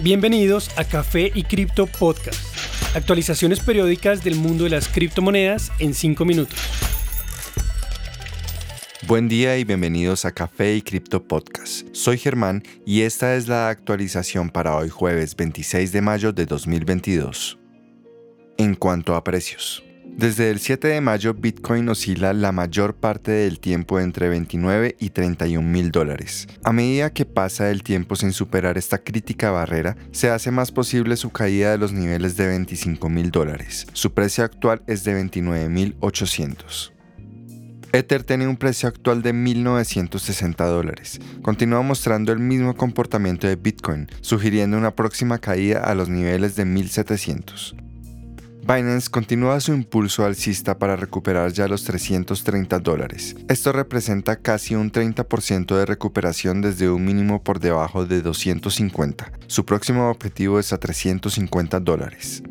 Bienvenidos a Café y Cripto Podcast. Actualizaciones periódicas del mundo de las criptomonedas en 5 minutos. Buen día y bienvenidos a Café y Cripto Podcast. Soy Germán y esta es la actualización para hoy jueves 26 de mayo de 2022. En cuanto a precios. Desde el 7 de mayo, Bitcoin oscila la mayor parte del tiempo entre 29 y 31 mil dólares. A medida que pasa el tiempo sin superar esta crítica barrera, se hace más posible su caída de los niveles de 25 mil dólares. Su precio actual es de 29 mil 800. Ether tiene un precio actual de 1.960 dólares. Continúa mostrando el mismo comportamiento de Bitcoin, sugiriendo una próxima caída a los niveles de 1.700. Binance continúa su impulso alcista para recuperar ya los 330 dólares. Esto representa casi un 30% de recuperación desde un mínimo por debajo de 250. Su próximo objetivo es a 350 dólares.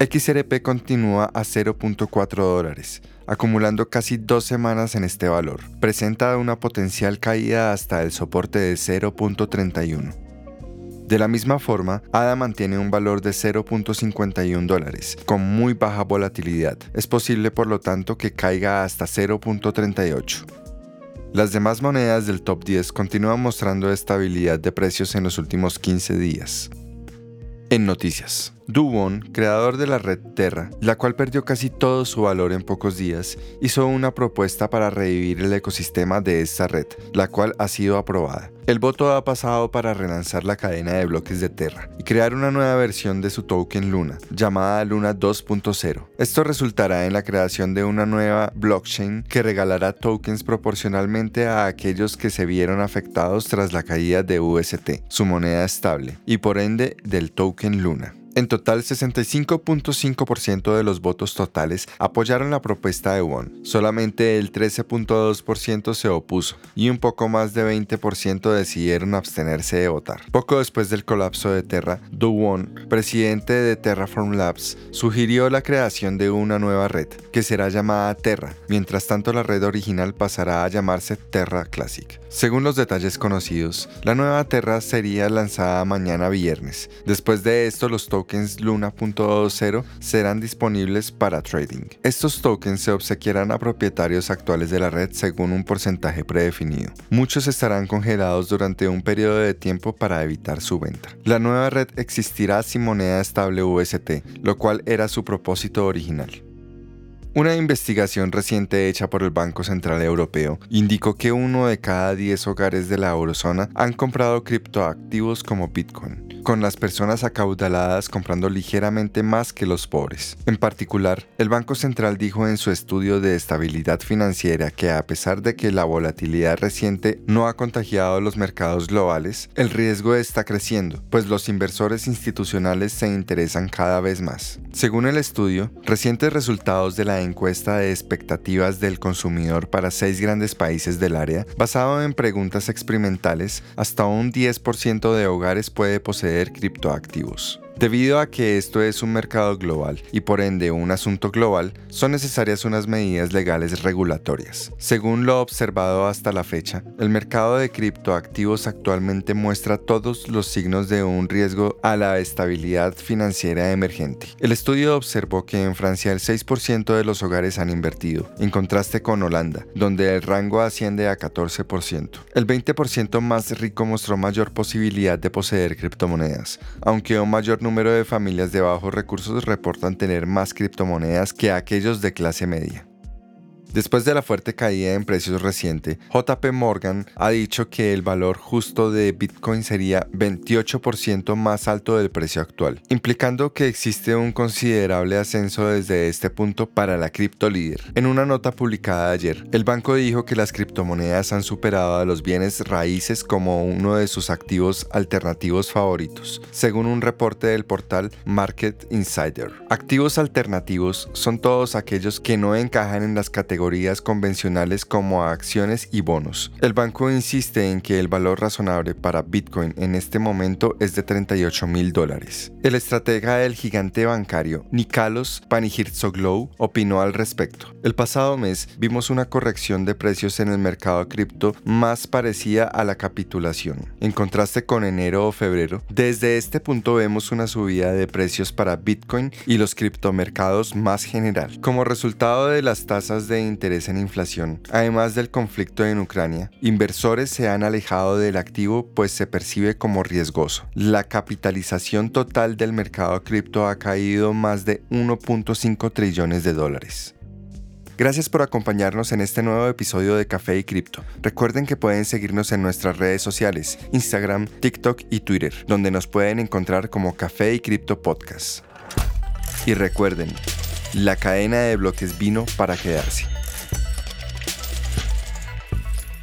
XRP continúa a 0.4 dólares, acumulando casi dos semanas en este valor. Presenta una potencial caída hasta el soporte de 0.31. De la misma forma, ADA mantiene un valor de 0.51 dólares, con muy baja volatilidad. Es posible por lo tanto que caiga hasta 0.38. Las demás monedas del top 10 continúan mostrando estabilidad de precios en los últimos 15 días. En noticias. Duwon, creador de la red Terra, la cual perdió casi todo su valor en pocos días, hizo una propuesta para revivir el ecosistema de esta red, la cual ha sido aprobada. El voto ha pasado para relanzar la cadena de bloques de Terra y crear una nueva versión de su token Luna, llamada Luna 2.0. Esto resultará en la creación de una nueva blockchain que regalará tokens proporcionalmente a aquellos que se vieron afectados tras la caída de UST, su moneda estable, y por ende del token Luna. En total, 65.5% de los votos totales apoyaron la propuesta de Won. Solamente el 13.2% se opuso y un poco más de 20% decidieron abstenerse de votar. Poco después del colapso de Terra, Du Won, presidente de Terraform Labs, sugirió la creación de una nueva red, que será llamada Terra. Mientras tanto, la red original pasará a llamarse Terra Classic. Según los detalles conocidos, la nueva Terra sería lanzada mañana viernes. Después de esto, los tokens Luna.20 serán disponibles para trading. Estos tokens se obsequiarán a propietarios actuales de la red según un porcentaje predefinido. Muchos estarán congelados durante un periodo de tiempo para evitar su venta. La nueva red existirá sin moneda estable UST, lo cual era su propósito original. Una investigación reciente hecha por el Banco Central Europeo indicó que uno de cada 10 hogares de la eurozona han comprado criptoactivos como Bitcoin con las personas acaudaladas comprando ligeramente más que los pobres. En particular, el Banco Central dijo en su estudio de estabilidad financiera que a pesar de que la volatilidad reciente no ha contagiado los mercados globales, el riesgo está creciendo, pues los inversores institucionales se interesan cada vez más. Según el estudio, recientes resultados de la encuesta de expectativas del consumidor para seis grandes países del área, basado en preguntas experimentales, hasta un 10% de hogares puede poseer criptoactivos. Debido a que esto es un mercado global y por ende un asunto global, son necesarias unas medidas legales regulatorias. Según lo observado hasta la fecha, el mercado de criptoactivos actualmente muestra todos los signos de un riesgo a la estabilidad financiera emergente. El estudio observó que en Francia el 6% de los hogares han invertido, en contraste con Holanda, donde el rango asciende a 14%. El 20% más rico mostró mayor posibilidad de poseer criptomonedas, aunque un mayor número de familias de bajos recursos reportan tener más criptomonedas que aquellos de clase media. Después de la fuerte caída en precios reciente, JP Morgan ha dicho que el valor justo de Bitcoin sería 28% más alto del precio actual, implicando que existe un considerable ascenso desde este punto para la cripto líder. En una nota publicada ayer, el banco dijo que las criptomonedas han superado a los bienes raíces como uno de sus activos alternativos favoritos, según un reporte del portal Market Insider. Activos alternativos son todos aquellos que no encajan en las categorías categorías convencionales como acciones y bonos. El banco insiste en que el valor razonable para Bitcoin en este momento es de 38 mil dólares. El estratega del gigante bancario, Nikalos Panigirtsoglou, opinó al respecto. El pasado mes vimos una corrección de precios en el mercado cripto más parecida a la capitulación. En contraste con enero o febrero, desde este punto vemos una subida de precios para Bitcoin y los criptomercados más general. Como resultado de las tasas de interés en inflación, además del conflicto en Ucrania, inversores se han alejado del activo pues se percibe como riesgoso. La capitalización total del mercado cripto ha caído más de 1.5 trillones de dólares. Gracias por acompañarnos en este nuevo episodio de Café y Cripto. Recuerden que pueden seguirnos en nuestras redes sociales, Instagram, TikTok y Twitter, donde nos pueden encontrar como Café y Cripto Podcast. Y recuerden, la cadena de bloques vino para quedarse.